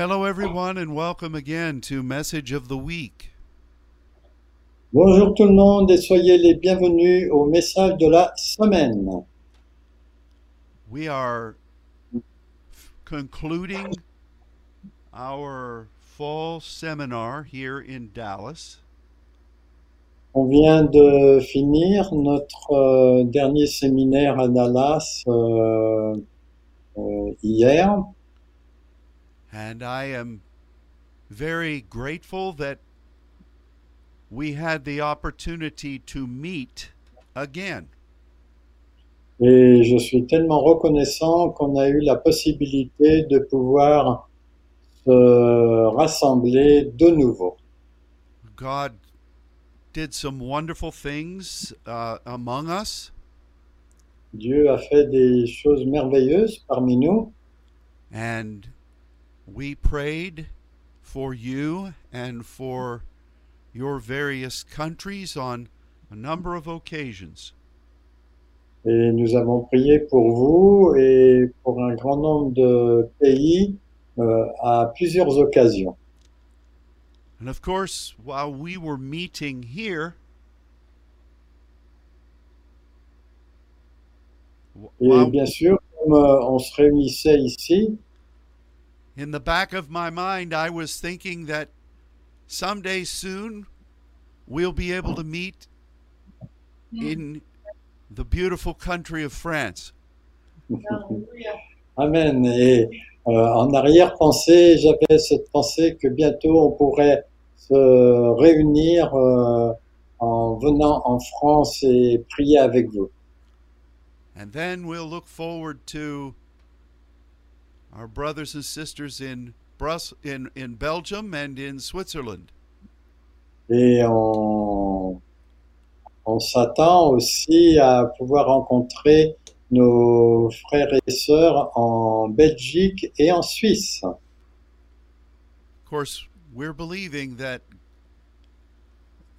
Hello, everyone, and welcome again to Message of the Week. Bonjour tout le monde et soyez les bienvenus au message de la semaine. We are concluding our fall seminar here in Dallas, On vient de finir notre euh, dernier séminaire à Dallas euh, euh, hier and I am very grateful that we had the opportunity to meet again. et je suis tellement reconnaissant qu'on a eu la possibilité de pouvoir se rassembler de nouveau. God did some wonderful things uh, among us, Dieu a fait des choses merveilleuses parmi nous and we prayed for you and for your various countries on a number of occasions. et nous avons prié pour vous et pour un grand nombre de pays euh, à plusieurs occasions. And of course, while we were meeting here, Et bien sûr, comme euh, on se réunissait ici, in the back of my mind, I was thinking that someday soon we'll be able to meet in the beautiful country of France. Amen. Et euh, en arrière-pensée, j'avais cette pensée que bientôt on pourrait se réunir euh, en venant en France et prier avec vous. And then we'll look forward to our brothers and sisters in Brus- in, in Belgium and in Switzerland. Et on, on s'attend aussi à pouvoir rencontrer nos frères et sœurs en Belgique et en Suisse. Of course, we're believing that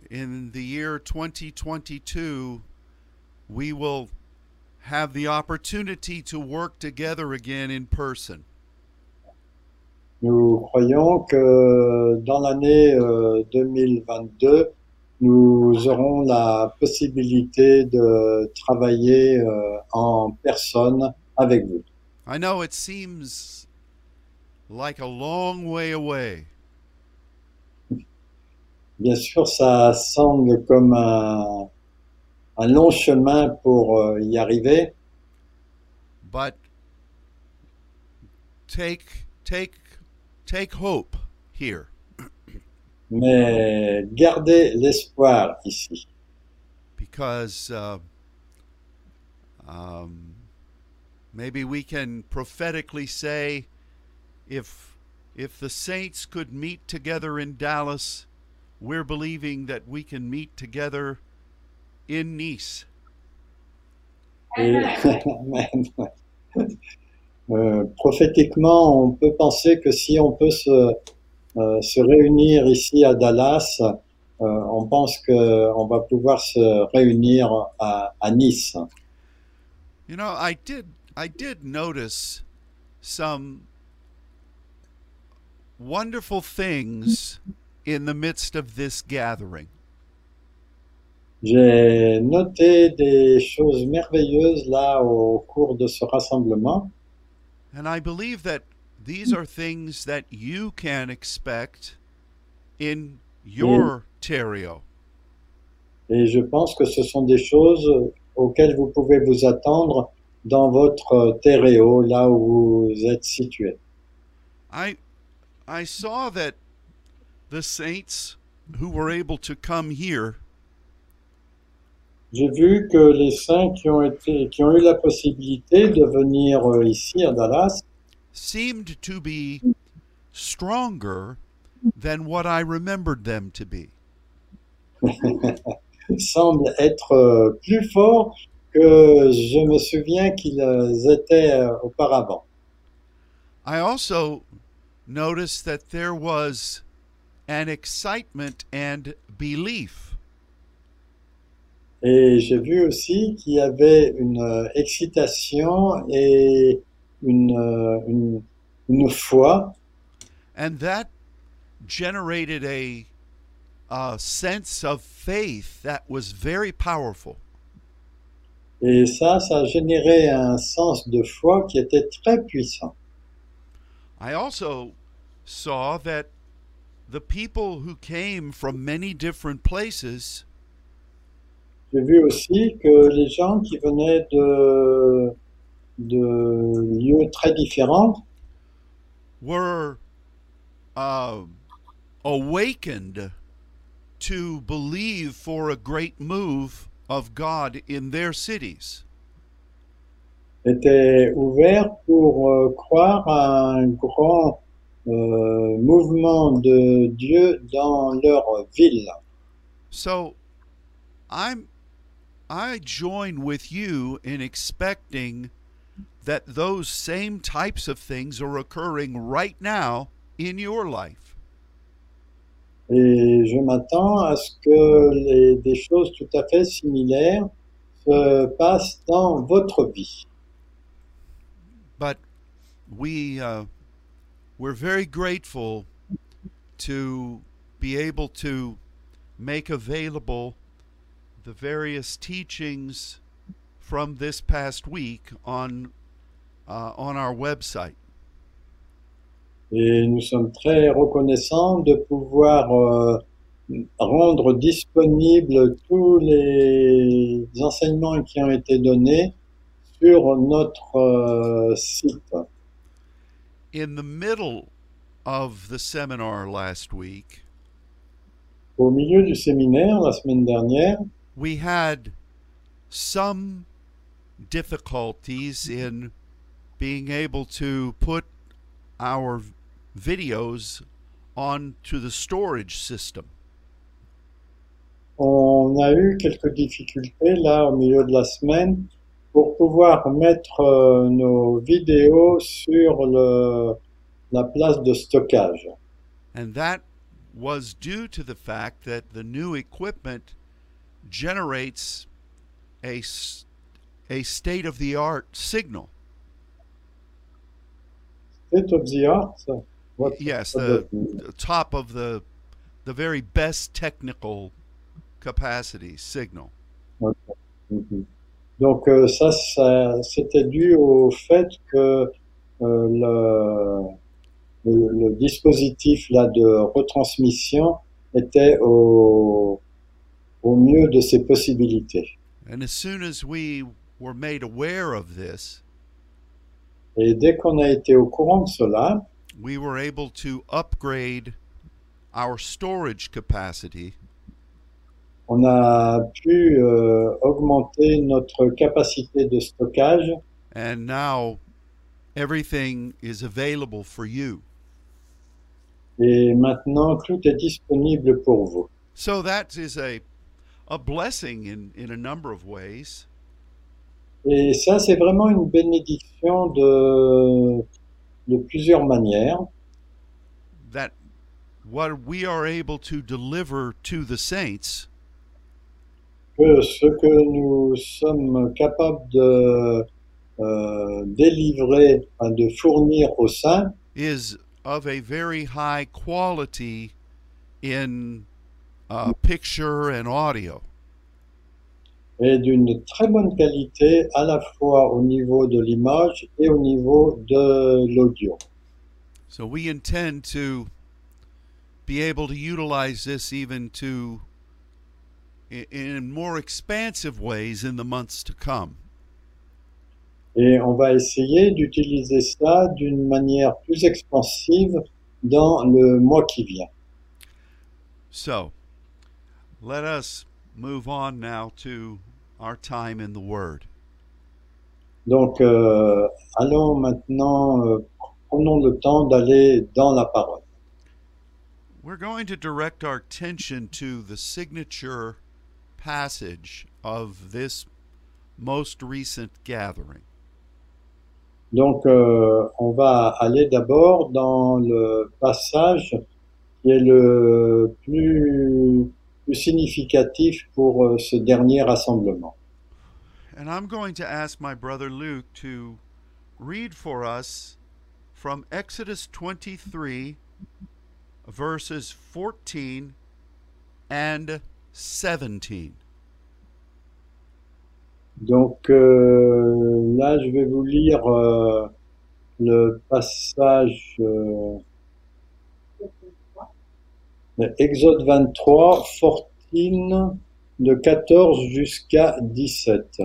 in the year 2022, we will have the opportunity to work together again in person. Nous croyons que dans l'année euh, 2022, nous aurons la possibilité de travailler euh, en personne avec vous. I know it seems like a long way away, Bien sûr, ça semble comme un, un long chemin pour euh, y arriver, but take take take hope here. mais gardez l'espoir ici. because uh, um, maybe we can prophetically say if if the saints could meet together in Dallas, we're believing that we can meet together in Nice. Et, Amen. Euh, prophétiquement, on peut penser que si on peut se, euh, se réunir ici à Dallas, euh, on pense qu'on va pouvoir se réunir à, à Nice. You know, I did I did notice some wonderful things in the midst of this gathering. J'ai noté des choses merveilleuses là au cours de ce rassemblement. And I believe that these are things that you can expect in your Terrio. Et je pense que ce sont des choses auxquelles vous pouvez vous attendre dans votre terréo, là où vous êtes situé. I I saw that the saints who were able to come here J'ai vu que les saints qui ont été, qui ont eu la possibilité de venir euh, ici à Dallas seemed to be stronger than what I remembered them to be. semblent être euh, plus forts que je me souviens qu'ils étaient euh, auparavant. I also noticed that there was an excitement and belief Et j'ai vu aussi qu'il y avait une euh, excitation et une, euh, une, une foi And that generated a, a sense of faith that was very powerful. Et ça, ça a généré un sens de foi qui était très puissant. I also saw that the people who came from many different places J'ai vu aussi que les gens qui venaient de, de lieux très différents were uh, awakened to believe for a great move of God in their cities. étaient ouverts pour euh, croire à un grand euh, mouvement de Dieu dans leur ville. So I'm I join with you in expecting that those same types of things are occurring right now in your life. Et je m'attends à ce que les- des choses tout à fait similaires se passent dans votre vie. But we uh, we're very grateful to be able to make available the various teachings from this past week on uh, on our website. Et nous sommes très reconnaissants de pouvoir euh, rendre disponibles tous les enseignements qui ont été donnés sur notre euh, site. In the middle of the seminar last week, Au milieu du séminaire, la semaine dernière, we had some difficulties in being able to put our videos onto the storage system. on a eu quelques difficultés là au milieu de la semaine pour pouvoir mettre euh, nos vidéos sur le, la place de stockage. And that was due to the fact that the new equipment generates a, a state of the art signal. State of the art, what- yes, the, the top of the the very best technical capacity signal. Mhm. Donc euh, ça, ça c'était dû au fait que euh, le, le, le dispositif là de retransmission était au, au mieux de ses possibilités. And as soon as we were made aware of this, Et dès qu'on a été au courant de cela, we were able to upgrade our storage capacity on a pu euh, augmenter notre capacité de stockage and now everything is available for you. et maintenant tout est disponible pour vous. So that is a a blessing in, in a number of ways. Et ça, c'est vraiment une bénédiction de, de plusieurs manières. That what we are able to deliver to the saints que ce que nous sommes capables de euh, délivrer, de fournir aux saints, is of a very high quality in uh, picture and audio. est d'une très bonne qualité à la fois au niveau de l'image et au niveau de l'audio. So we intend to be able to utilize this even to in more expansive ways in the months to come. Et on va essayer d'utiliser ça d'une manière plus expansive dans le mois qui vient. So, let us move on now to our time in the Word. Donc, euh, allons maintenant, euh, prenons le temps d'aller dans la parole. We're going to direct our attention to the signature passage of this most recent gathering. Donc, euh, on va aller d'abord dans le passage qui est le plus, plus significatif pour euh, ce dernier rassemblement. And I'm going to ask my brother Luke to read for us from Exodus 23, verses 14 and 17. Donc euh, là, je vais vous lire euh, le passage euh, Exode 23, 14, de 14 jusqu'à 17.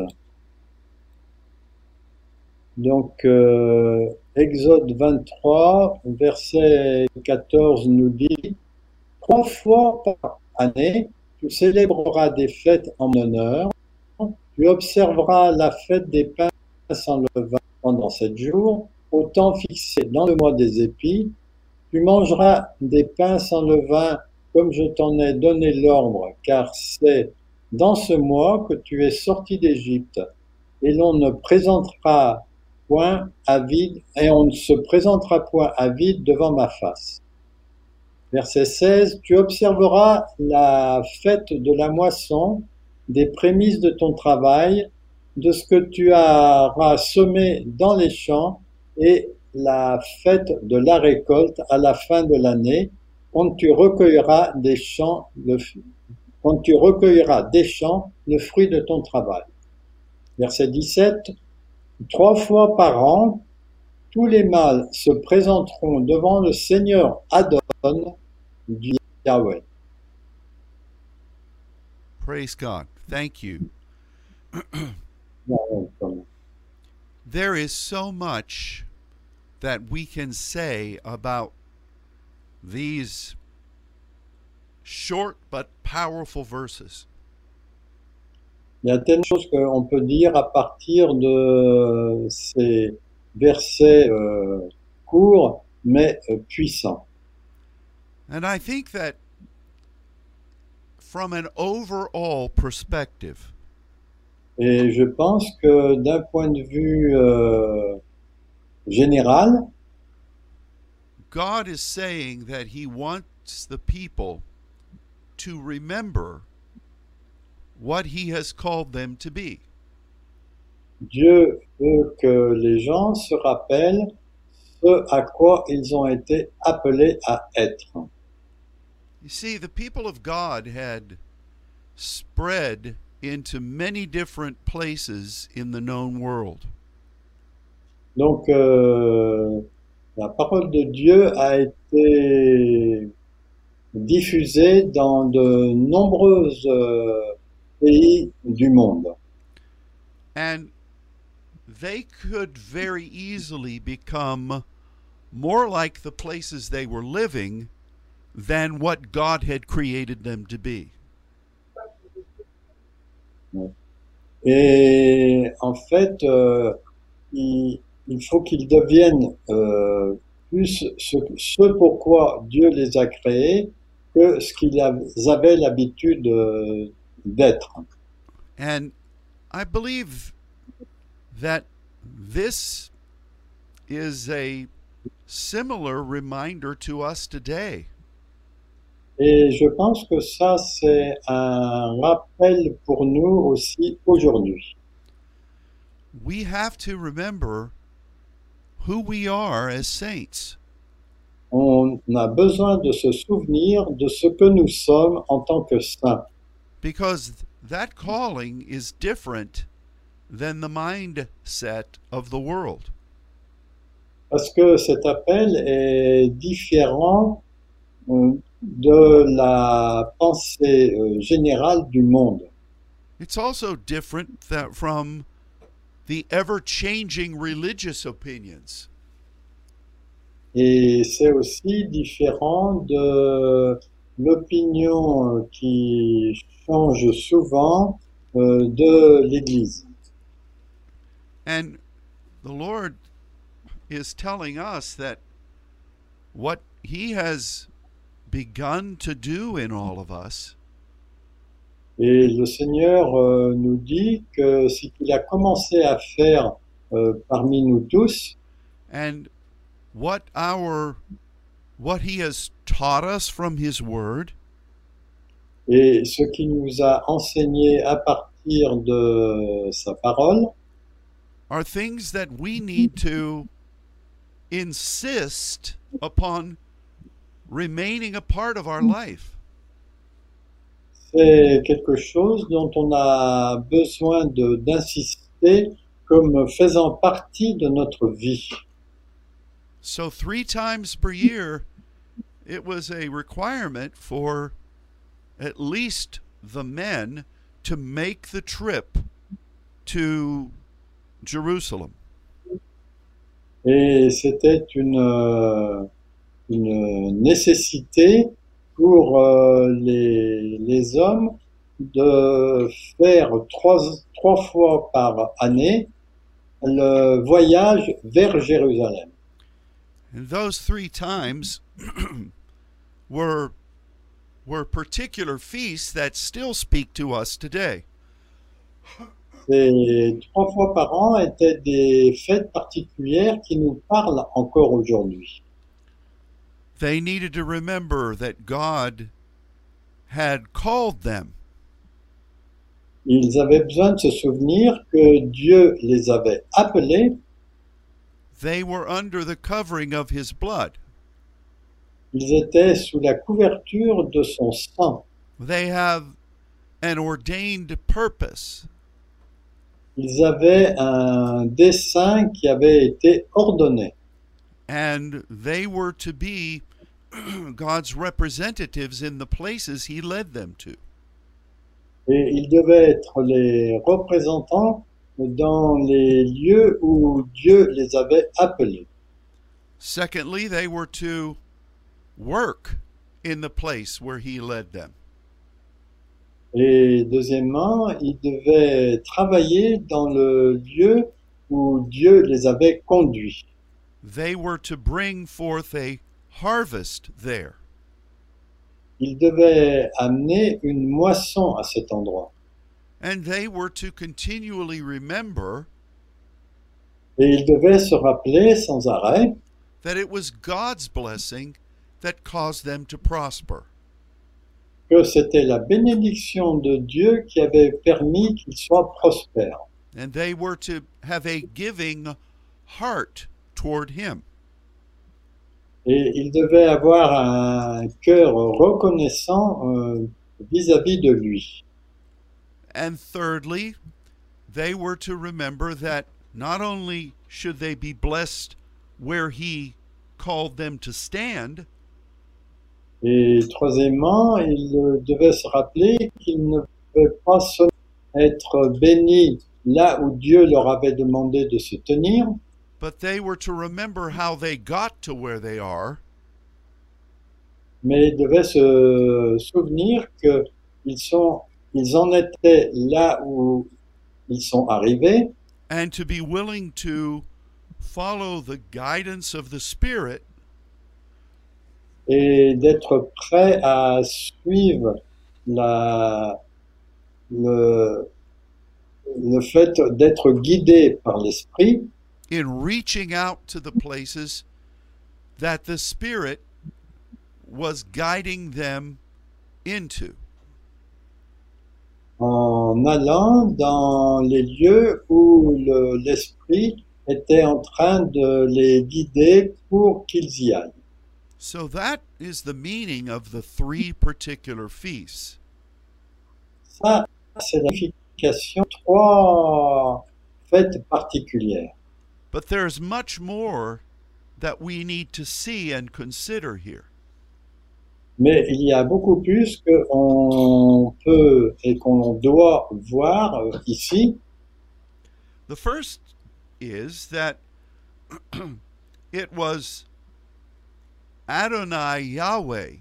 Donc, euh, Exode 23, verset 14 nous dit, Trois fois par année, tu célébreras des fêtes en honneur, tu observeras la fête des pains sans levain pendant sept jours, au temps fixé dans le mois des épis, tu mangeras des pains sans levain comme je t'en ai donné l'ordre, car c'est dans ce mois que tu es sorti d'Égypte, et l'on ne présentera point à vide, et on ne se présentera point à vide devant ma face. Verset 16, tu observeras la fête de la moisson, des prémices de ton travail, de ce que tu auras semé dans les champs, et la fête de la récolte à la fin de l'année, quand tu recueilleras des champs le, quand tu recueilleras des champs le fruit de ton travail. Verset 17. Trois fois par an, tous les mâles se présenteront devant le Seigneur Adon du Yahweh. Praise God. Thank you. There is so much that we can say about these short but powerful verses. Il y a tellement de choses qu'on peut dire à partir de ces versets euh, courts mais euh, puissants. And I think that from an overall perspective, Et je pense que d'un point de vue euh, général, God is saying that He wants the people to remember what He has called them to be. Dieu veut que les gens se rappellent ce à quoi ils ont été appelés à être. You see, the people of God had spread into many different places in the known world. Donc, euh, la parole de Dieu a été diffusée dans de nombreux euh, pays du monde. And they could very easily become more like the places they were living than what God had created them to be. Et en fait, euh, il faut qu'ils deviennent euh, plus ce, ce pourquoi Dieu les a créés que ce qu'ils av- avaient l'habitude euh, d'être. And I believe that this is a similar reminder to us today. Et je pense que ça, c'est un rappel pour nous aussi aujourd'hui. We have to remember who we are as saints. On a besoin de se souvenir de ce que nous sommes en tant que saints. because that calling is different than the mindset of the world. Parce que cet appel est différent euh, de la pensée euh, générale du monde. It's also different that from Et c'est aussi différent de l'opinion qui change souvent euh, de l'Église. And the Lord is telling us that what He has begun to do in all of us Et le Seigneur euh, nous dit que ce qu'il a commencé à faire euh, parmi nous tous, and what our what He has taught us from His Word et ce qu'il nous a enseigné à partir de sa parole, are things that we need to insist upon remaining a part of our life. C'est quelque chose dont on a besoin d'insister comme faisant partie de notre vie. So, three times per year, it was a requirement for at least the men to make the trip to Jerusalem. Et c'était une, euh, une nécessité pour euh, les, les hommes de faire trois, trois fois par année le voyage vers Jérusalem. And those three times were were particular feasts that still speak to us today. Ces trois fois par an étaient des fêtes particulières qui nous parlent encore aujourd'hui. They needed to remember that God had called them Ils avaient besoin de se souvenir que Dieu les avait appelés, they were under the covering of his blood. ils étaient sous la couverture de son sang. They have an ordained purpose. Ils avaient un dessein qui avait été ordonné. and they were to be God's representatives in the places he led them to. Et ils devaient être les représentants dans les lieux où Dieu les avait appelés. Secondly, they were to work in the place where he led them. Et deuxièmement, ils devaient travailler dans le lieu où Dieu les avait conduits. They were to bring forth a harvest there. Ils devaient amener une moisson à cet endroit. And they were to continually remember Et ils devaient se rappeler sans arrêt that it was God's blessing that caused them to prosper. que c'était la bénédiction de Dieu qui avait permis qu'ils soient prospères. And they were to have a giving heart toward him. Et ils devaient avoir un cœur reconnaissant euh, vis-à-vis de lui. And thirdly, they were to remember that not only should they be blessed where he called them to stand, Et troisièmement, ils devaient se rappeler qu'ils ne pouvaient pas être bénis là où Dieu leur avait demandé de se tenir, but they were to remember how they got to where they are. Mais ils devaient se souvenir qu'ils sont, ils en étaient là où ils sont arrivés. And to be willing to follow the guidance of the Spirit. Et d'être prêts à suivre la, le, le fait d'être guidés par l'Esprit in reaching out to the places that the Spirit was guiding them into. en allant dans les lieux où le- l'Esprit était en train de les guider pour qu'ils y aillent. So that is the meaning of the three particular feasts. Ça, c'est la signification de trois fêtes particulières. But there's much more that we need to see and consider here. Mais il y a beaucoup plus qu'on peut et qu'on doit voir euh, ici. The first is that it was Adonai Yahweh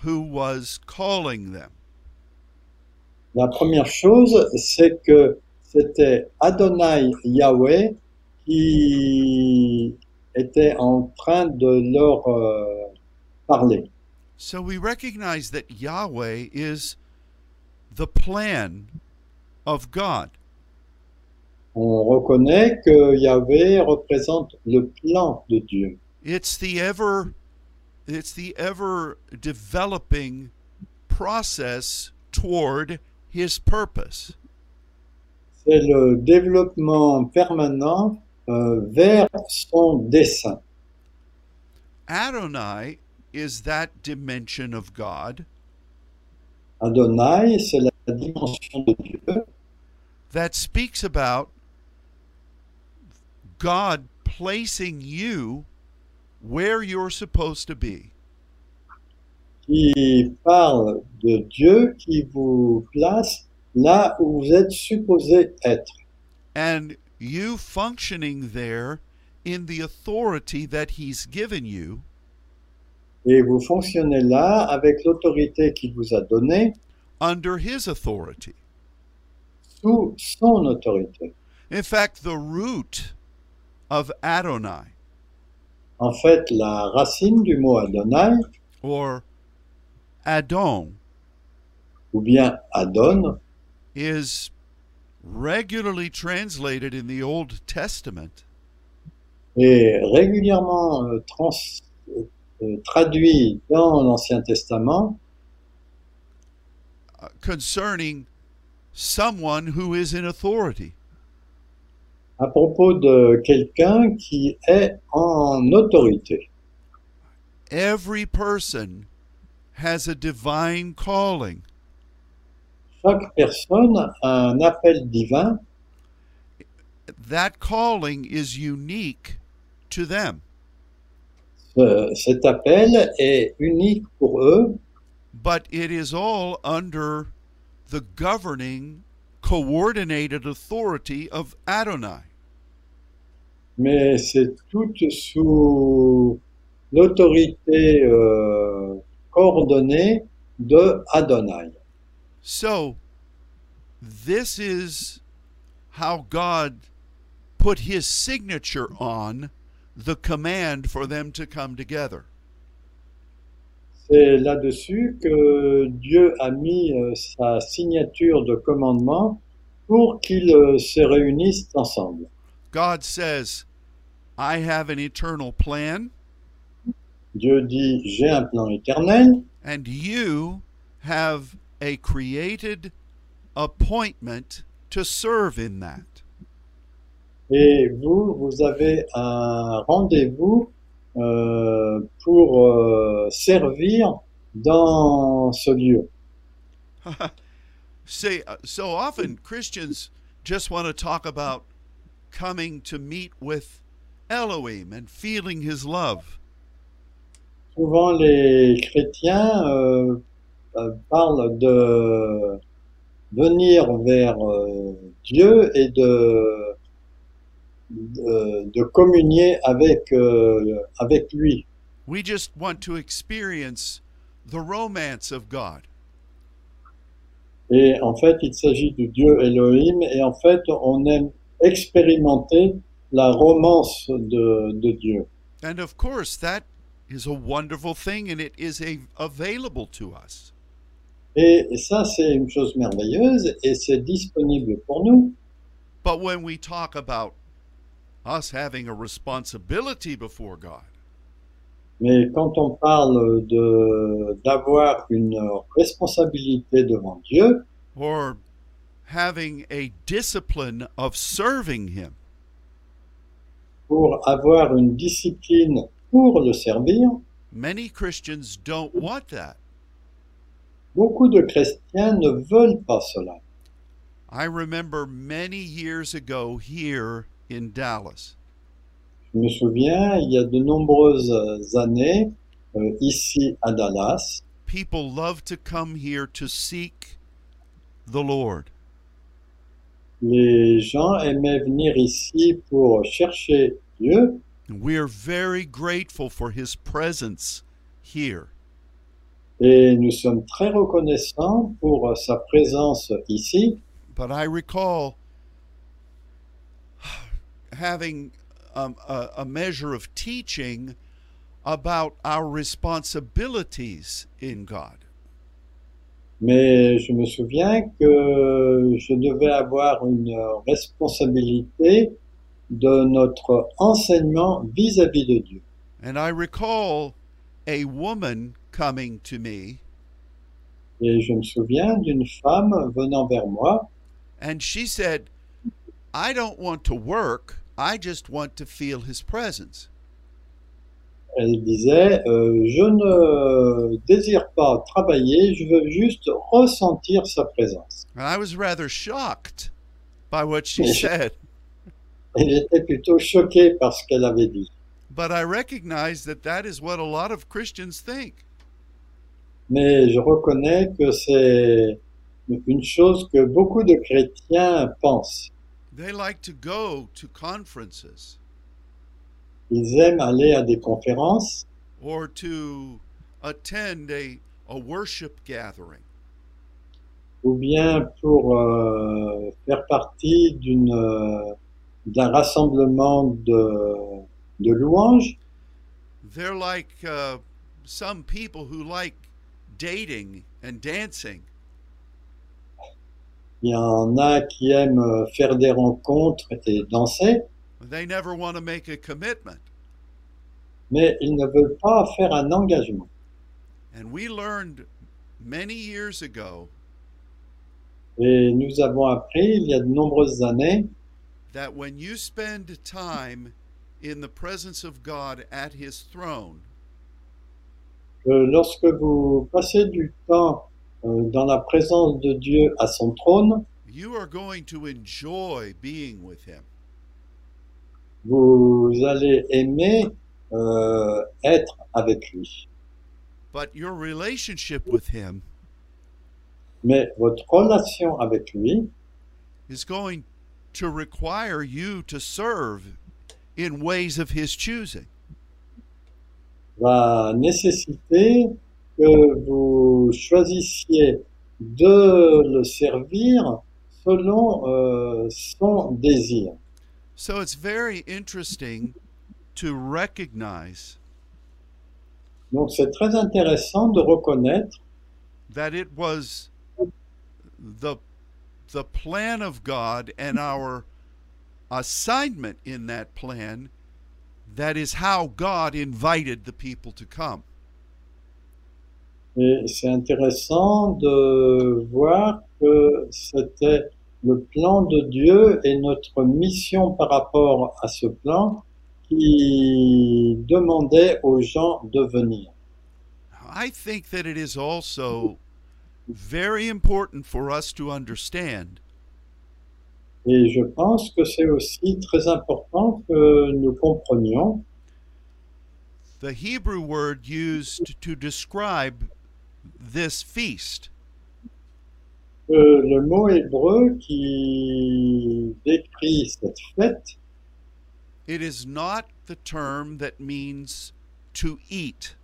who was calling them. La première chose, c'est que c'était Adonai Yahweh qui était en train de leur euh, parler. So we recognize that Yahweh is the plan of God. On reconnaît que Yahweh représente le plan de Dieu. It's the ever it's the ever developing process toward his purpose. C'est le développement permanent Euh, vers son dessein. Adonai is that dimension of God Adonai, c'est la dimension de Dieu that speaks about God placing you where you're supposed to be. qui parle de Dieu qui vous place là où vous êtes supposé être. and you functioning there in the authority that he's given you Et vous fonctionnez là avec l'autorité qu'il vous a donnée under his authority. sous son autorité. In fact, the root of Adonai En fait, la racine du mot Adonai, or Adon ou bien Adon, is regularly translated in the Old Testament est régulièrement euh, trans- euh, traduit dans l'Ancien Testament uh, concerning someone who is in authority. à propos de quelqu'un qui est en autorité. Every person has a divine calling. Chaque personne a un appel divin That calling is unique to them. Ce- cet appel est unique pour eux, but it is all under the governing, coordinated authority of Adonai. mais c'est tout sous l'autorité euh, coordonnée de Adonai. So, this is how God put his signature on the command for them to come together. C'est là-dessus que Dieu a mis euh, sa signature de commandement pour qu'ils euh, se réunissent ensemble. God says, I have an eternal plan, Dieu dit, j'ai un plan éternel and you have a created appointment to serve in that. et vous, vous avez un rendez-vous euh, pour euh, servir dans ce lieu. See, uh, so often Christians just want to talk about coming to meet with Elohim and feeling his love. Souvent, les chrétiens euh, euh, parlent de venir vers euh, Dieu et de, de, de communier avec, euh, avec lui. We just want to experience the romance of God. Et en fait, il s'agit du Dieu Elohim et en fait, on aime expérimenter la romance de, de Dieu. And of course, that is a wonderful thing and it is a, available to us. Et ça, c'est une chose merveilleuse et c'est disponible pour nous. But when we talk about us having a responsibility before God, Mais quand on parle de d'avoir une responsabilité devant Dieu or having a discipline of serving Him, pour avoir une discipline pour le servir, many Christians don't want that. Beaucoup de chrétiens ne veulent pas cela. I remember many years ago here in Dallas, Je me souviens, il y a de nombreuses années, euh, ici à Dallas, people loved to come here to seek the Lord. les gens aimaient venir ici pour chercher Dieu And we are very grateful for His presence here. Et nous sommes très reconnaissants pour sa présence ici. But I recall having um, a, a measure of teaching about our responsibilities in God. Mais je me souviens que je devais avoir une responsabilité de notre enseignement vis-à-vis de Dieu. And I recall a woman coming to me, Et je me souviens d'une femme venant vers moi and she said, I don't want to work, I just want to feel His presence. elle disait euh, Je ne désire pas travailler, je veux juste ressentir sa présence. And I was rather shocked by what she said, Elle était plutôt choquée par ce qu'elle avait dit. But I recognize that that is what a lot of Christians think. Mais je reconnais que c'est une chose que beaucoup de chrétiens pensent. They like to go to conferences Ils aiment aller à des conférences or to attend a, a worship gathering. ou bien pour euh, faire partie d'une euh, d'un rassemblement de, de louanges. They're like uh, some people who like dating and dancing. Il y en a qui aiment euh, faire des rencontres et danser, They never want to make a commitment. mais ils ne veulent pas faire un engagement. And we learned many years ago Et nous avons appris il y a de nombreuses années that when you spend time in the presence of God at His throne, que lorsque vous passez du temps euh, dans la présence de Dieu à son trône, you are going to enjoy being with Him. vous allez aimer euh, être avec lui. But your relationship with Him Mais votre relation avec lui is going to require you to serve in ways of His choosing. va nécessiter que vous choisissiez de le servir selon euh, son désir. So it's very interesting to recognize Donc c'est très intéressant de reconnaître that it was the the plan of God and our assignment in that plan that is how God invited the people to come. et c'est intéressant de voir que c'était le plan de Dieu et notre mission par rapport à ce plan qui demandait aux gens de venir. I think that it is also very important for us to understand Et je pense que c'est aussi très important que nous comprenions the Hebrew word used to describe this feast. que le mot hébreu qui décrit cette fête, it is not the term that means to eat.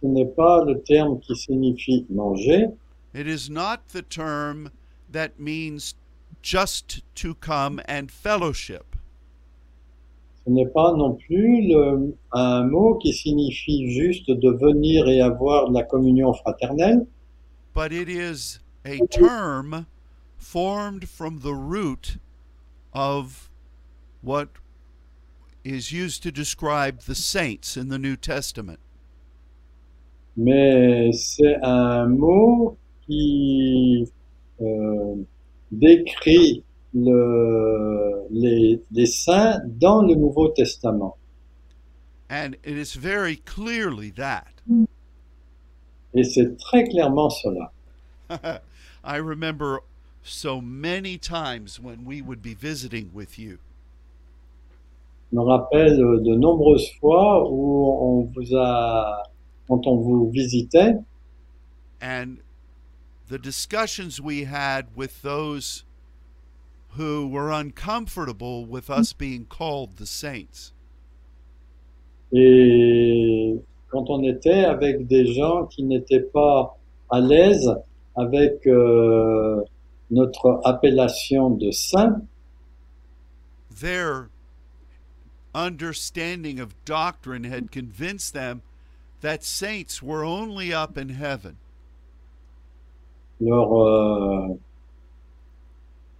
Ce n'est pas le terme qui signifie manger, It is not the term that means just to come and fellowship. ce n'est pas non plus le- un mot qui signifie juste de venir et avoir de la communion fraternelle, but it is a term formed from the root of what is used to describe the saints in the New Testament. mais c'est un mot qui euh, décrit le- les, les saints dans le Nouveau Testament. And it is very clearly that. Et c'est très clairement cela. I remember so many times when we would be visiting with you, Je me rappelle de nombreuses fois où on vous a, quand on vous visitait, and the discussions we had with those who were uncomfortable with us being called the saints. et quand on était avec des gens qui n'étaient pas à l'aise avec euh, notre appellation de saint, Their understanding of doctrine had convinced them that saints were only up in heaven. Leur, euh,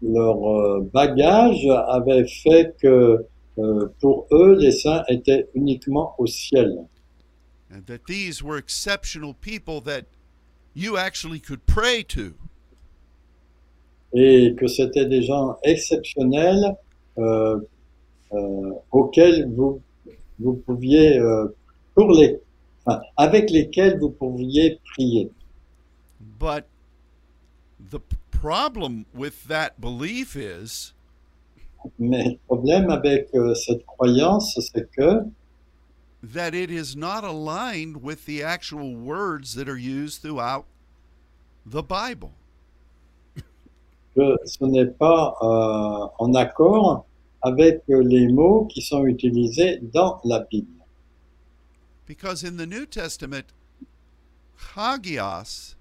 leur euh, bagage avait fait que euh, pour eux, les saints étaient uniquement au ciel. And that these were exceptional people that you actually could pray to. et que c'était des gens exceptionnels euh, auxquels vous vous pouviez, pour les, enfin, avec lesquels vous pouviez prier. But the problem with that belief is Mais le problème avec euh, cette croyance, c'est que that it is not aligned with the actual words that are used throughout the Bible. que ce n'est pas euh, en accord avec euh, les mots qui sont utilisés dans la Bible. Because in the New Testament, hagios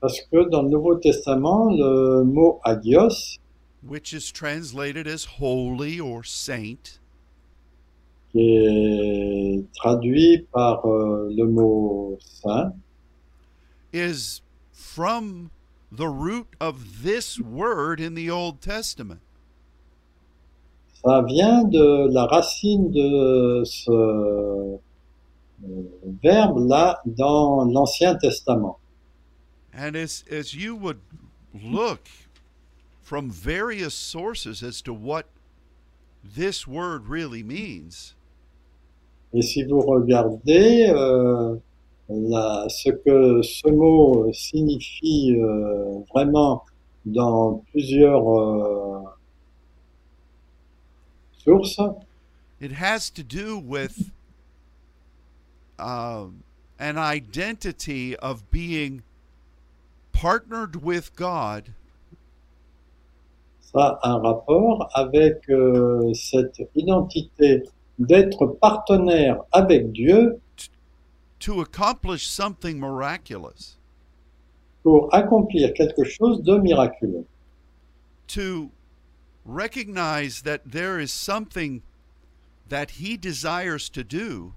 Parce que dans le Nouveau Testament, le mot agios, which is translated as holy or saint, qui est traduit par euh, le mot saint, is from the root of this word in the Old Testament. ça vient de la racine de ce euh, verbe-là dans l'Ancien Testament. And as, as you would look from various sources as to what this word really means, Et si vous regardez euh, la- ce que ce mot signifie euh, vraiment dans plusieurs euh, sources, it has to do with um, an identity of being partnered with God. Ça a un rapport avec euh, cette identité d'être partenaire avec Dieu to accomplish something miraculous, pour accomplir quelque chose de miraculeux, to recognize that there is something that He desires to do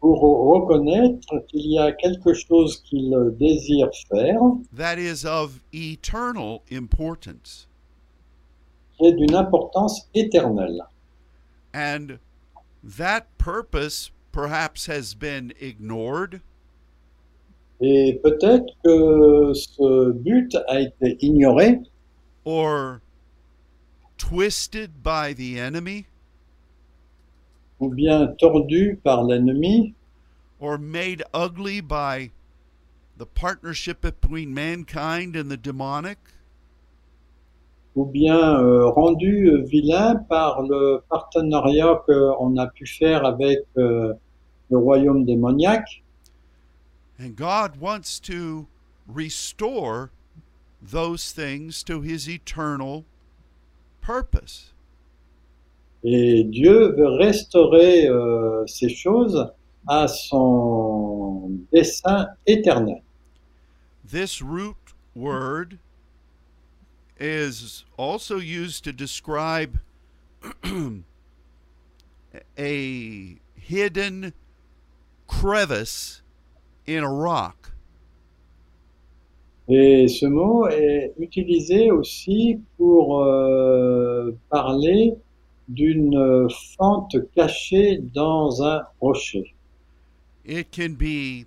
pour reconnaître qu'il y a quelque chose qu'il désire faire that is of eternal importance. qui est d'une importance éternelle. And that purpose perhaps has been ignored Et peut-être que ce but a été ignoré or twisted by the enemy ou bien tordu par l'ennemi or made ugly by the partnership between mankind and the demonic ou bien euh, rendu euh, vilain par le partenariat qu'on a pu faire avec euh, le royaume démoniaque. and God wants to restore those things to his eternal purpose. Et Dieu veut restaurer euh, ces choses à son dessein éternel. This root word is also used to describe a hidden crevice in a rock. Et ce mot est utilisé aussi pour euh, parler d'une fente cachée dans un rocher. It can be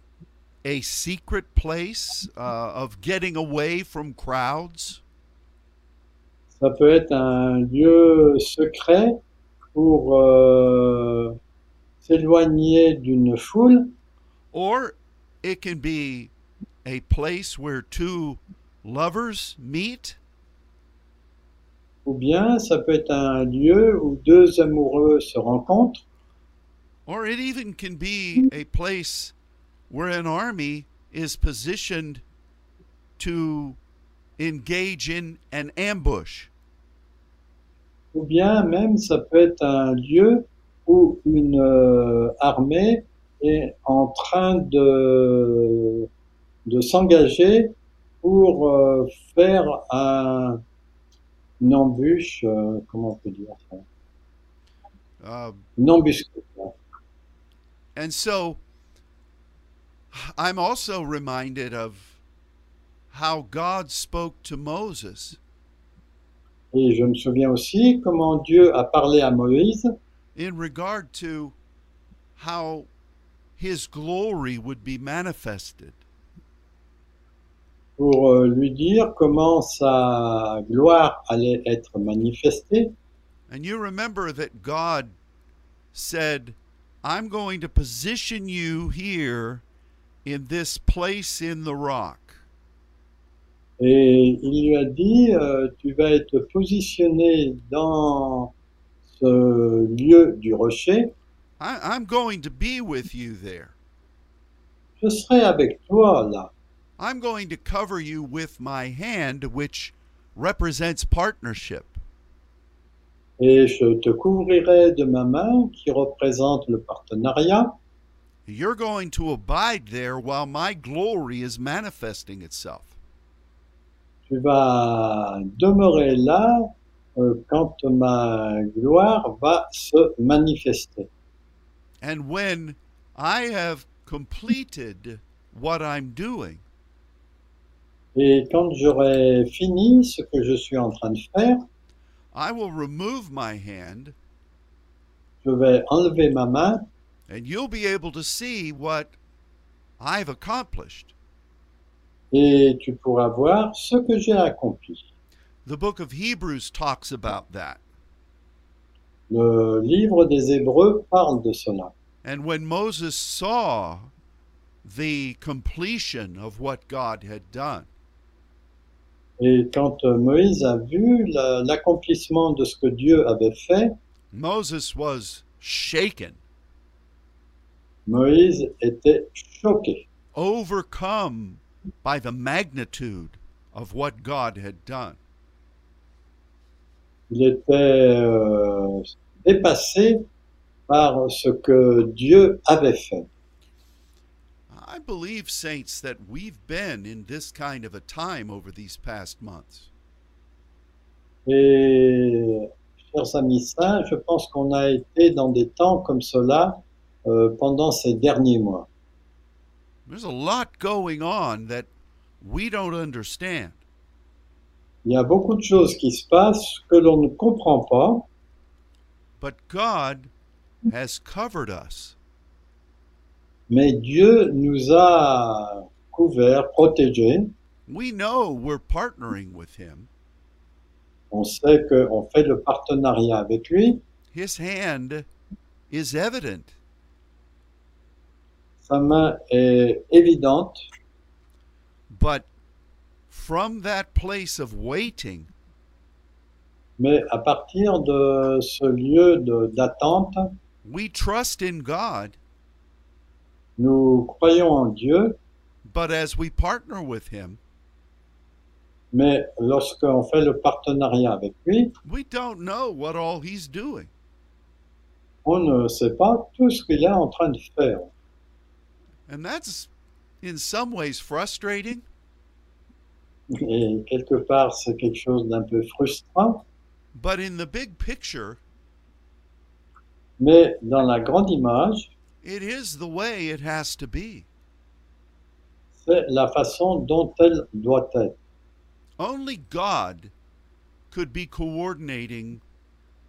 a secret place uh, of getting away from crowds. Ça peut être un lieu secret pour euh, s'éloigner d'une foule, Or it can be a place where two lovers meet, ou bien ça peut être un lieu où deux amoureux se rencontrent, or it even can be a place where an army is positioned to engage in an ambush. ou bien même ça peut être un lieu où une euh, armée est en train de, de s'engager pour euh, faire un, une embûche, euh, comment on peut dire ça Uh, Une embuscade. and so I'm also reminded of how God spoke to Moses Et je me souviens aussi comment Dieu a parlé à Moïse in regard to how his glory would be manifested. Pour euh, lui dire comment sa gloire allait être manifestée. And you remember that God said, I'm going to position you here in this place in the rock. Et il lui a dit, euh, tu vas être positionné dans ce lieu du rocher, I, I'm going to be with you there. je serai avec toi là. I'm going to cover you with my hand, which represents partnership. Et je te couvrirai de ma main qui représente le partenariat. You're going to abide there while my glory is manifesting itself. Tu vas demeurer là euh, quand ma gloire va se manifester. And when I have completed what I'm doing, Et quand j'aurai fini ce que je suis en train de faire, I will remove my hand, je vais enlever ma main and you'll be able to see what I've accomplished. et tu pourras voir ce que j'ai accompli. The book of Hebrews talks about that. Le livre des Hébreux parle de cela. And when Moses saw the completion of what God had done, Et quand euh, Moïse a vu la- l'accomplissement de ce que Dieu avait fait, Moses was shaken, Moïse était choqué, overcome by the magnitude of what God had done. il était euh, dépassé par ce que Dieu avait fait. I believe, saints, that we've been in this kind of a time over these past months. Et, chers amis saints, je pense qu'on a été dans des temps comme cela euh, pendant ces derniers mois. There's a lot going on that we don't understand. Il y a beaucoup de choses qui se passent que l'on ne comprend pas, But God has covered us. Mais Dieu nous a couverts, protégés. We know we're partnering with Him. On sait qu'on fait le partenariat avec lui. His hand is evident. Sa main est évidente, But from that place of waiting, mais à partir de ce lieu d'attente, we trust in God. Nous croyons en Dieu, But as we partner with Him, mais lorsqu'on fait le partenariat avec lui, we don't know what all He's doing. on ne sait pas tout ce qu'il est en train de faire. And that's in some ways frustrating, Et quelque part, c'est quelque chose d'un peu frustrant, but in the big picture, mais dans la grande image, it is the way it has to be. c'est la façon dont elle doit être. Only God could be coordinating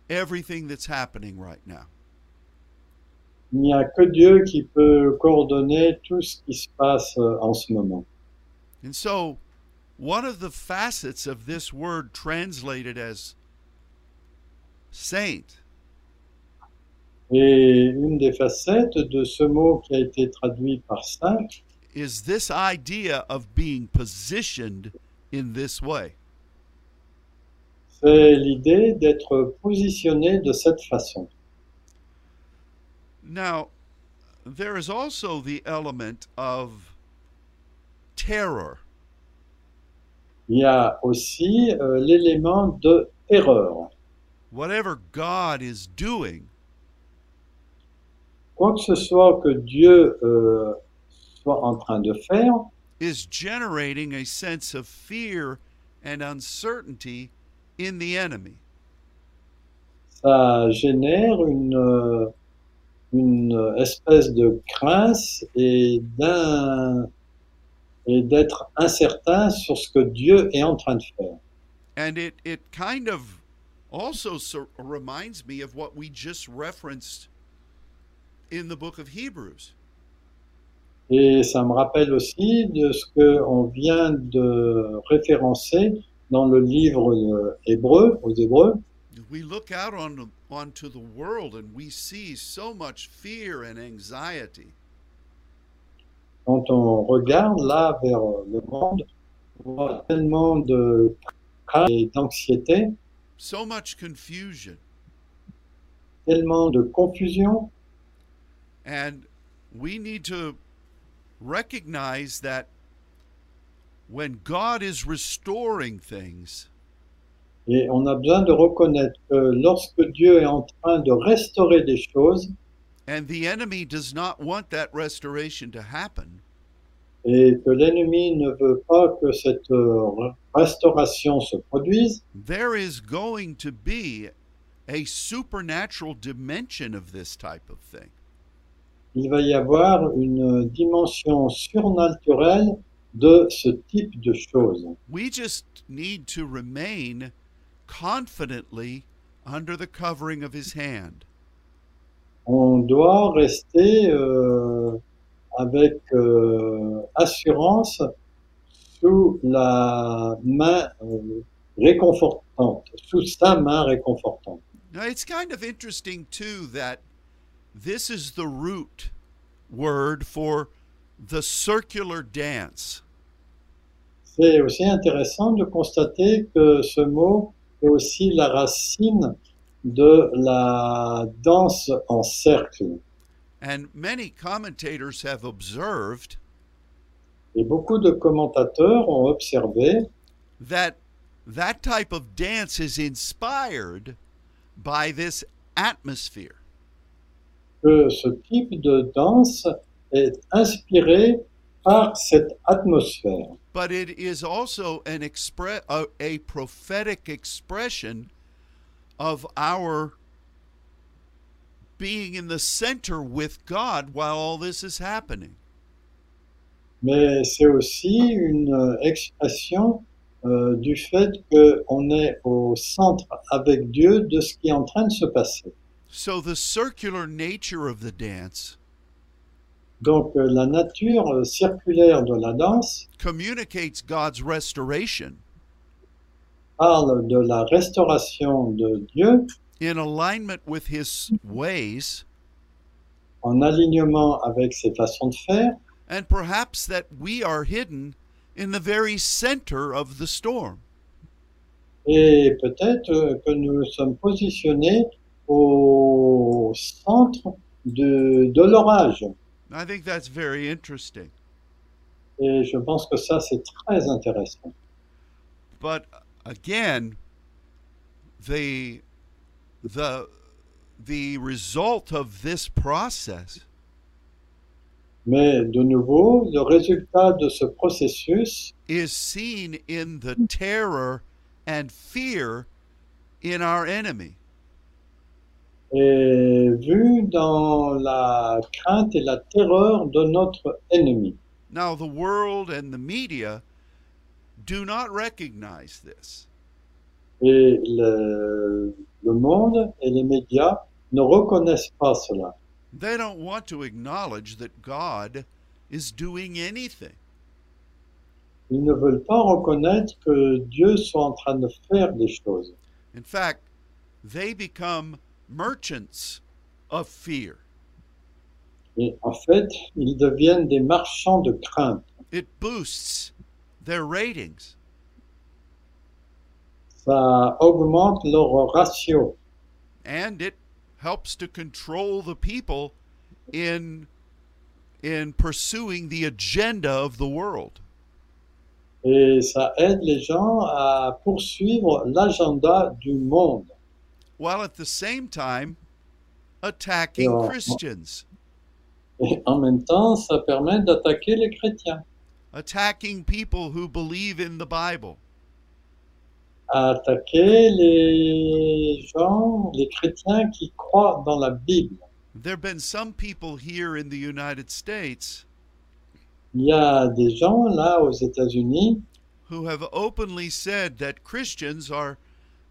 everything that's happening right now. Il n'y a que Dieu qui peut coordonner tout ce qui se passe euh, en ce moment. And so, one of the facets of this word translated as saint Et une des facettes de ce mot qui a été traduit par saint, is this idea of being positioned in this way. c'est l'idée d'être positionné de cette façon. Now, there is also the element of terror. Il y a aussi euh, l'élément de erreur. Whatever God is doing, Quoi que ce soit que Dieu euh, soit en train de faire, is generating a sense of fear and uncertainty in the enemy. ça génère une, euh, une espèce de crainte et d'un et d'être incertain sur ce que Dieu est en train de faire. And it, it kind of also so reminds me of what we just referenced in the book of Hebrews. Et ça me rappelle aussi de ce qu'on vient de référencer dans le livre euh, hébreu, aux Hébreux, We look out on onto the world and we see so much fear and anxiety. Quand on regarde là vers le monde, on voit tellement de crainte et d'anxiété, so much confusion. tellement de confusion, And we need to recognize that when God is restoring things, et on a besoin de reconnaître que lorsque Dieu est en train de restaurer des choses, and the enemy does not want that restoration to happen, et que l'ennemi ne veut pas que cette euh, restauration se produise, there is going to be a supernatural dimension of this type of thing. Il va y avoir une dimension surnaturelle de ce type de choses. We just need to remain confidently under the covering of his hand. On doit rester euh, avec euh, assurance sous la main euh, réconfortante, sous sa main réconfortante. Now, it's kind of interesting, too, that this is the root word for the circular dance. C'est aussi intéressant de constater que ce mot est aussi la racine de la danse en cercle. And many commentators have observed Et beaucoup de commentateurs ont observé that that type of dance is inspired by this atmosphere. Que ce type de danse est inspiré par cette atmosphère. But it is also an expre- a, a prophetic expression of our being in the center with God while all this is happening. Mais c'est aussi une euh, expression euh, du fait qu'on est au centre avec Dieu de ce qui est en train de se passer. So the circular nature of the dance Donc euh, la nature euh, circulaire de la danse communicates God's restoration parle de la restauration de Dieu in alignment with his ways en alignement avec ses façons de faire and perhaps that we are hidden in the very center of the storm. et peut-être euh, que nous sommes positionnés au centre de, de l'orage. I think that's very interesting. Et je pense que ça, c'est très intéressant. But again, the the the result of this process Mais de nouveau, le résultat de ce processus is seen in the terror and fear in our enemy. Est vu dans la crainte et la terreur de notre ennemi. Now, the world and the media do not recognize this. Et le, le monde et les médias ne reconnaissent pas cela. They don't want to acknowledge that God is doing anything. Ils ne veulent pas reconnaître que Dieu soit en train de faire des choses. In fact, they become merchants of fear. Et en fait, ils deviennent des marchands de crainte. It boosts their ratings. Ça augmente leur ratio and it helps to control the people in in pursuing the agenda of the world. et ça aide les gens à poursuivre l'agenda du monde. While at the same time attacking Yeah. Christians, Et en même temps, ça permet d'attaquer les chrétiens, attacking people who believe in the Bible. attaquer les gens, les chrétiens qui croient dans la Bible. There have been some people here in the United States Il y a des gens là aux États-Unis who have openly said that Christians are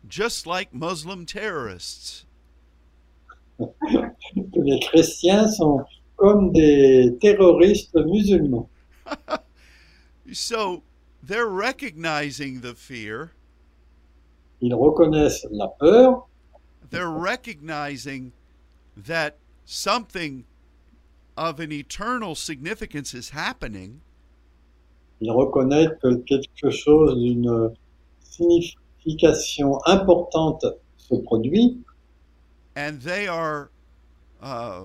just like Muslim terrorists. que les chrétiens sont comme des terroristes musulmans. So they're recognizing the fear, Ils reconnaissent la peur, they're recognizing that something of an eternal significance is happening, Ils reconnaissent que quelque chose d'une signification importante se produit and they are uh,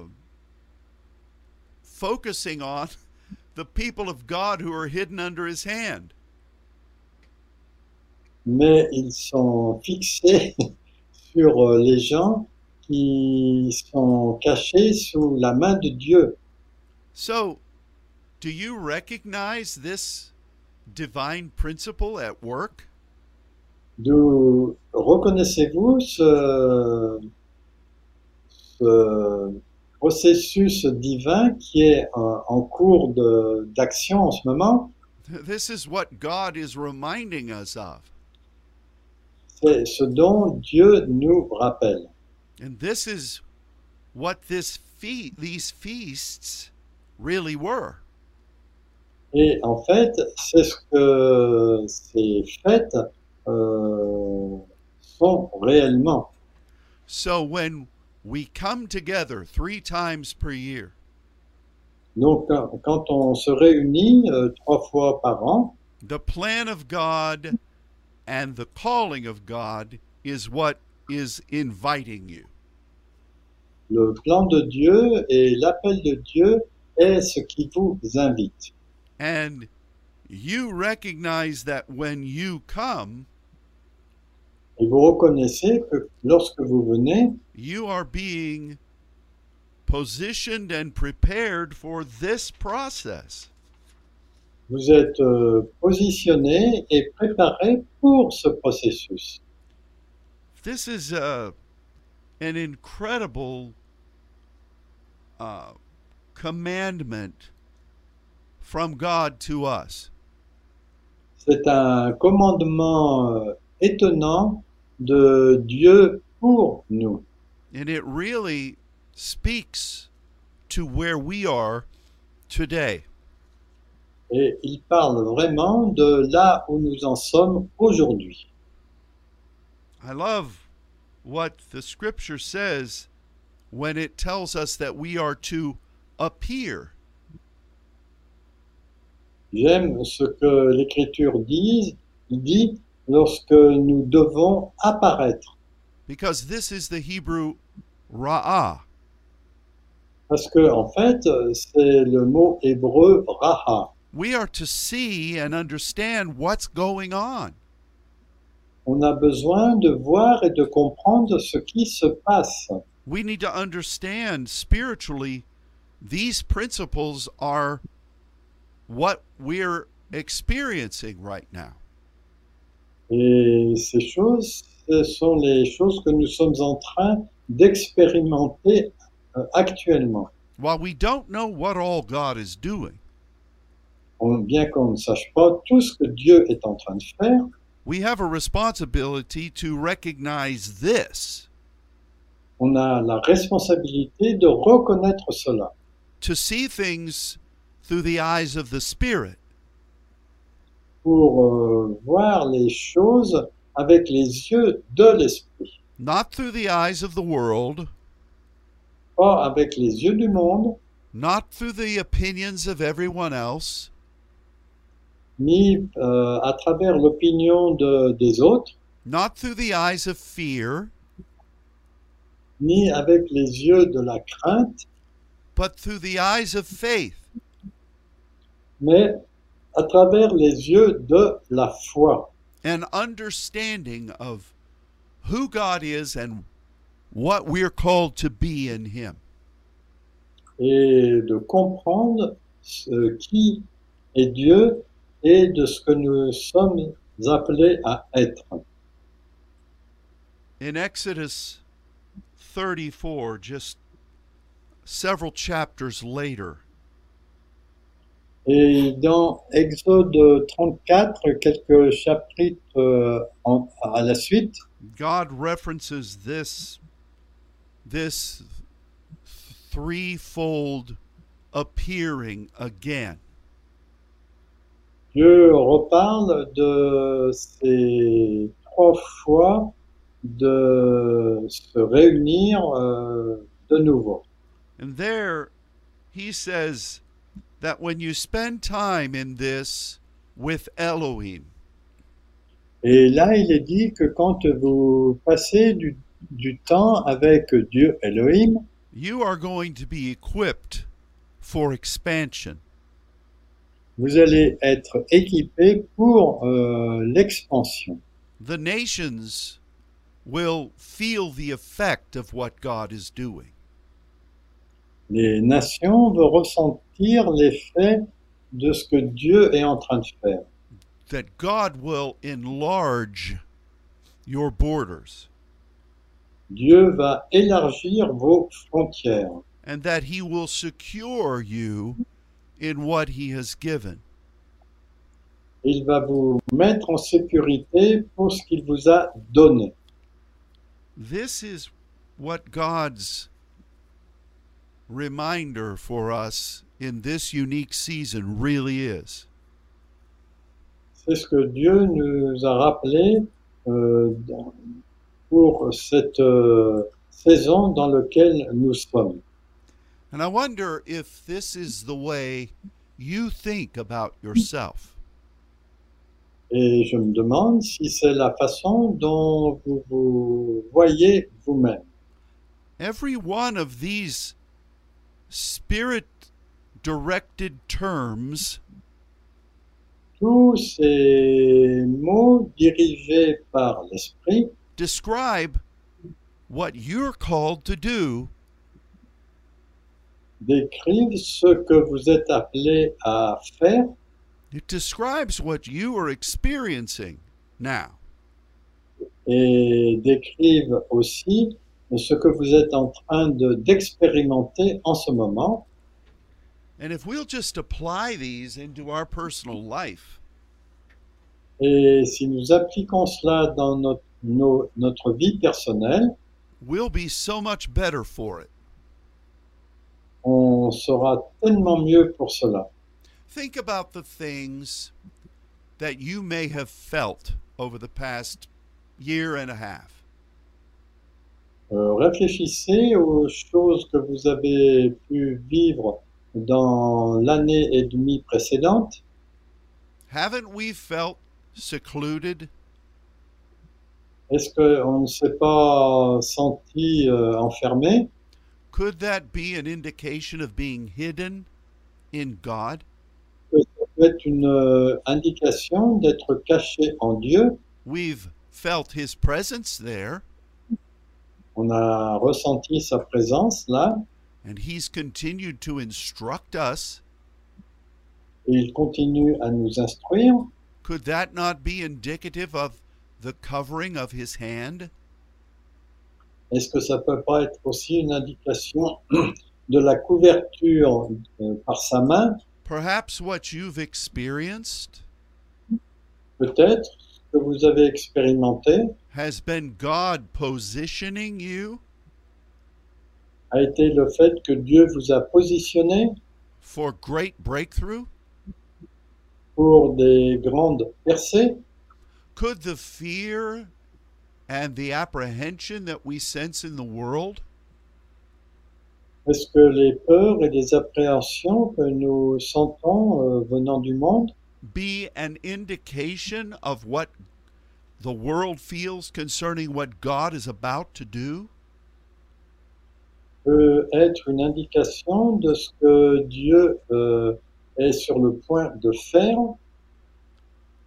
focusing on the people of God who are hidden under his hand. mais ils sont fixés sur euh, les gens qui sont cachés sous la main de Dieu. So, do you recognize this divine principle at work? Reconnaissez-vous ce, ce processus divin qui est euh, en cours d'action en ce moment? This is what God is reminding us of. C'est ce dont Dieu nous rappelle. And this is what this fe- these feasts really were. Et en fait, c'est ce que ces fêtes euh, réellement. So when we come together three times per year, Donc, quand quand on se réunit euh, trois fois par an, the plan of God and the calling of God is what is inviting you. le plan de Dieu et l'appel de Dieu est ce qui vous invite. And you recognize that when you come, Et vous reconnaissez que lorsque vous venez, you are being positioned and prepared for this process. vous êtes euh, positionné et préparé pour ce processus. This is a, an incredible uh, commandment from God to us. C'est un commandement euh, étonnant de Dieu pour nous. And it really speaks to where we are today. Et il parle vraiment de là où nous en sommes aujourd'hui. I love what the scripture says when it tells us that we are to appear. J'aime ce que l'Écriture dit, dit lorsque nous devons apparaître. Because this is the Hebrew ra'ah. Parce que, en fait, c'est le mot hébreu raha. We are to see and understand what's going on. On a besoin de voir et de comprendre ce qui se passe. We need to understand spiritually these principles are what we're experiencing right now. Et ces choses, ce sont les choses que nous sommes en train d'expérimenter euh, actuellement. While we don't know what all God is doing, On- bien qu'on ne sache pas tout ce que Dieu est en train de faire, we have a responsibility to recognize this, on a la responsabilité de reconnaître cela, to see things through the eyes of the Spirit, pour euh, voir les choses avec les yeux de l'esprit, not through the eyes of the world, pas avec les yeux du monde, not through the opinions of everyone else, ni euh, à travers l'opinion de- des autres, not through the eyes of fear, ni avec les yeux de la crainte, but through the eyes of faith. mais à travers les yeux de la foi. an understanding of who God is and what we're called to be in Him. et de comprendre ce qui est Dieu et de ce que nous sommes appelés à être. In Exodus 34, just several chapters later, Et dans Exode 34, quelques chapitres euh, en- à la suite, God references this this threefold appearing again. Dieu reparle de ces trois fois de se réunir euh, de nouveau. And there, he says that when you spend time in this with Elohim, Et là, il est dit que quand vous passez du, du temps avec Dieu Elohim, you are going to be equipped for expansion. vous allez être équipé pour euh, l'expansion. The nations will feel the effect of what God is doing. Les nations vont ressentir l'effet de ce que Dieu est en train de faire. That God will enlarge your borders Dieu va élargir vos frontières and that he will secure you in what he has given. il va vous mettre en sécurité pour ce qu'il vous a donné. This is what God's reminder for us in this unique season really is. C'est ce que Dieu nous a rappelé euh, pour cette euh, saison dans laquelle nous sommes. And I wonder if this is the way you think about yourself. Et je me demande si c'est la façon dont vous vous voyez vous-même. Every one of these spirit directed terms Tous ces mots dirigés par l'Esprit describe what you're called to do décrivent ce que vous êtes appelé à faire It describes what you are experiencing now. et décrivent aussi ce que vous êtes en train de- d'expérimenter en ce moment. And if we'll just apply these into our personal life, Et si nous appliquons cela dans notre, nos- notre vie personnelle, we'll be so much better for it. on sera tellement mieux pour cela. Think about the things that you may have felt over the past year and a half. Euh, réfléchissez aux choses que vous avez pu vivre dans l'année et demie précédente. Haven't we felt secluded? Est-ce qu'on ne s'est pas senti euh, enfermé? Could that be an indication of being hidden in God? Ça peut être une euh, indication d'être caché en Dieu? We've felt His presence there, On a ressenti sa présence là and He's continued to instruct us. et il continue à nous instruire. Could that not be indicative of the covering of His hand? Est-ce que ça peut pas être aussi une indication de la couverture euh, par sa main? Perhaps what you've experienced? Peut-être ce que vous avez expérimenté has been God positioning you a été le fait que Dieu vous a positionné for great breakthrough? pour des grandes percées. Could the fear and the apprehension that we sense in the world Est-ce que les peurs et les appréhensions que nous sentons euh, venant du monde be an indication of what the world feels concerning what God is about to do? peut être une indication de ce que Dieu euh, est sur le point de faire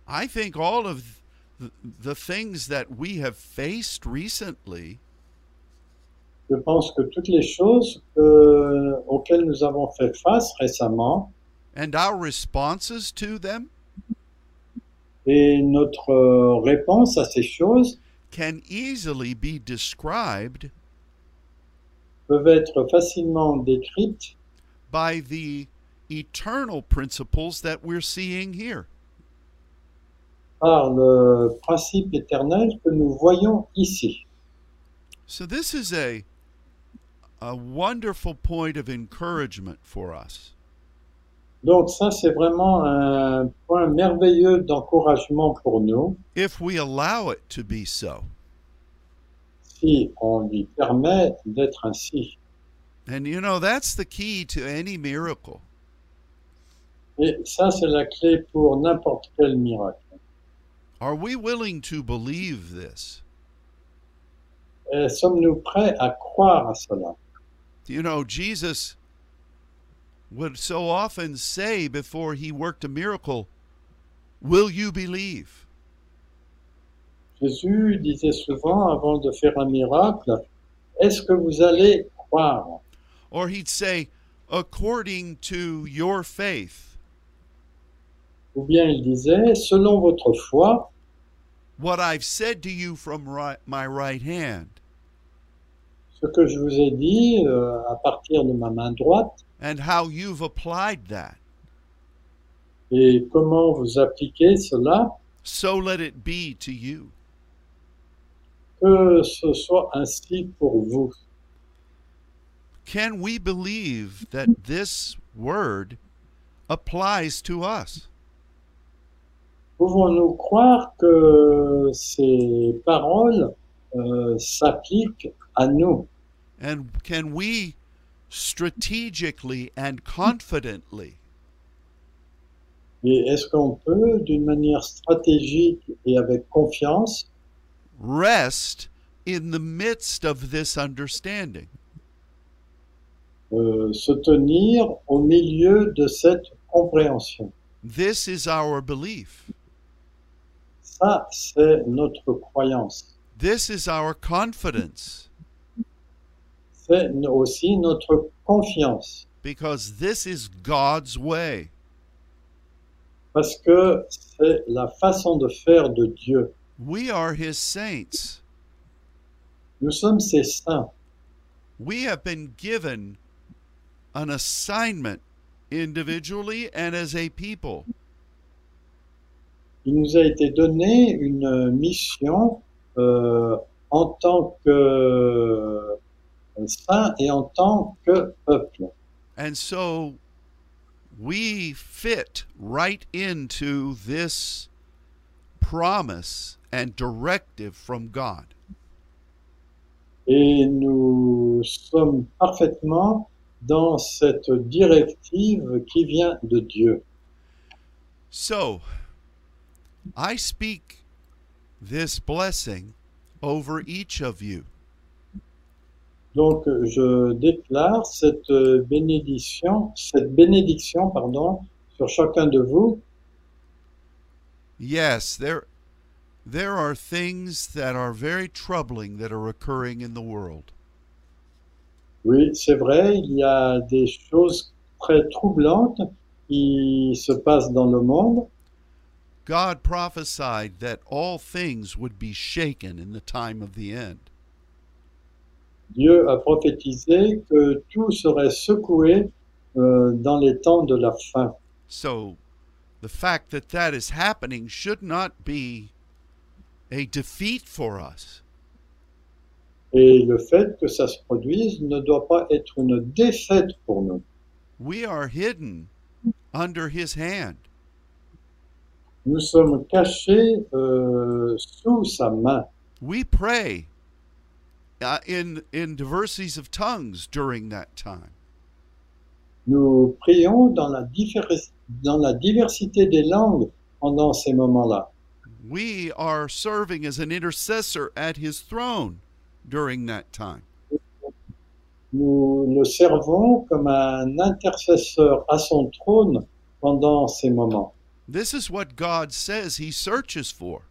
I think all of the, the things that we have faced recently Je pense que toutes les choses que- auxquelles nous avons fait face récemment and our responses to them et notre euh, réponse à ces choses can easily be described peuvent être facilement décrites by the eternal principles that we're seeing here. par le principe éternel que nous voyons ici. So this is a a wonderful point of encouragement for us. Donc ça, c'est vraiment un point merveilleux d'encouragement pour nous, if we allow it to be so. si on lui permet d'être ainsi. And you know, that's the key to any miracle. Et ça, c'est la clé pour n'importe quel miracle. Are we willing to believe this? Sommes-nous prêts à croire à cela? You know, Jesus would so often say before he worked a miracle, Will you believe? Jésus disait souvent avant de faire un miracle, est-ce que vous allez croire? Or he'd say, According to your faith, Ou bien il disait, selon votre foi, what I've said to you from right, my right hand, ce que je vous ai dit euh, à partir de ma main droite, and how you've applied that. et comment vous appliquez cela, So let it be to you. que ce soit ainsi pour vous. Can we believe that this word applies to us? Pouvons-nous croire que ces paroles euh, s'appliquent à nous And can we strategically and confidently Et est-ce qu'on peut, d'une manière stratégique et avec confiance, rest in the midst of this understanding? euh, se tenir au milieu de cette compréhension This is our belief. Ça, c'est notre croyance. This is our confidence C'est aussi notre confiance. because this is God's way. Parce que c'est la façon de faire de Dieu. We are His saints. Nous sommes ses saints. We have been given an assignment individually and as a people. Il nous a été donné une mission euh, en tant que et en tant que peuple. And so we fit right into this promise and directive from God. Et nous sommes parfaitement dans cette directive qui vient de Dieu. So I speak this blessing over each of you. Donc je déclare cette bénédiction, cette bénédiction pardon, sur chacun de vous. Yes, there there are things that are very troubling that are occurring in the world. Oui, c'est vrai, il y a des choses très troublantes qui se passent dans le monde. God prophesied that all things would be shaken in the time of the end. Dieu a prophétisé que tout serait secoué euh, dans les temps de la fin. So the fact that that is happening should not be a defeat for us. Et le fait que ça se produise ne doit pas être une défaite pour nous. We are hidden under his hand. Nous sommes cachés euh, sous sa main. We pray uh, in in diversities of tongues during that time. Nous prions dans la, dans la diversité des langues pendant ces moments-là. We are serving as an intercessor at his throne during that time. Nous le servons comme un intercesseur à son trône pendant ces moments. This is what God says he searches for.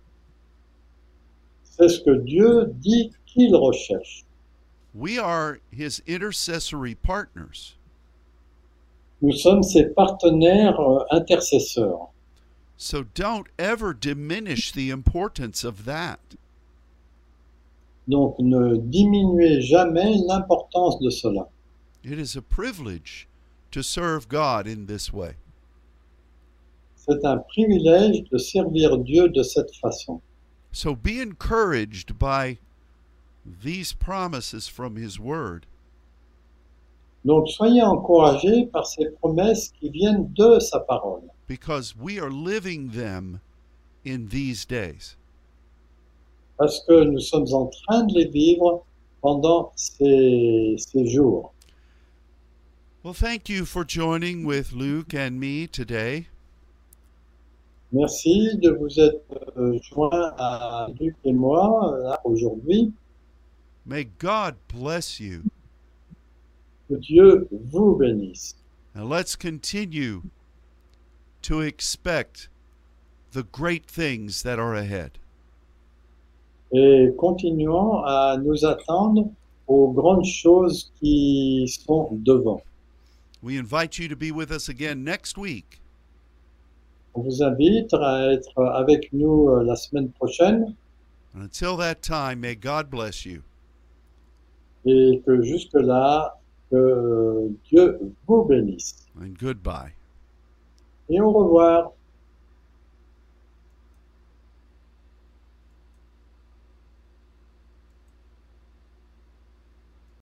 C'est ce que Dieu dit qu'il recherche. We are his intercessory partners. Nous sommes ses partenaires euh, intercesseurs. So don't ever diminish the importance of that. Donc ne diminuez jamais l'importance de cela. It is a privilege to serve God in this way. C'est un privilège de servir Dieu de cette façon. So be encouraged by these promises from his word. Donc soyez encouragés par ces promesses qui viennent de sa parole, because we are living them in these days. parce que nous sommes en train de les vivre pendant ces, ces jours. Well, thank you for joining with Luke and me today. Merci de vous être euh, joints à Luc et moi euh, aujourd'hui. May God bless you. Que Dieu vous bénisse. And let's continue to expect the great things that are ahead. Et continuons à nous attendre aux grandes choses qui sont devant. We invite you to be with us again next week. On vous invite à être avec nous euh, la semaine prochaine And until that time, may God bless you. Et que jusque-là, que euh, Dieu vous bénisse. And goodbye. Et au revoir.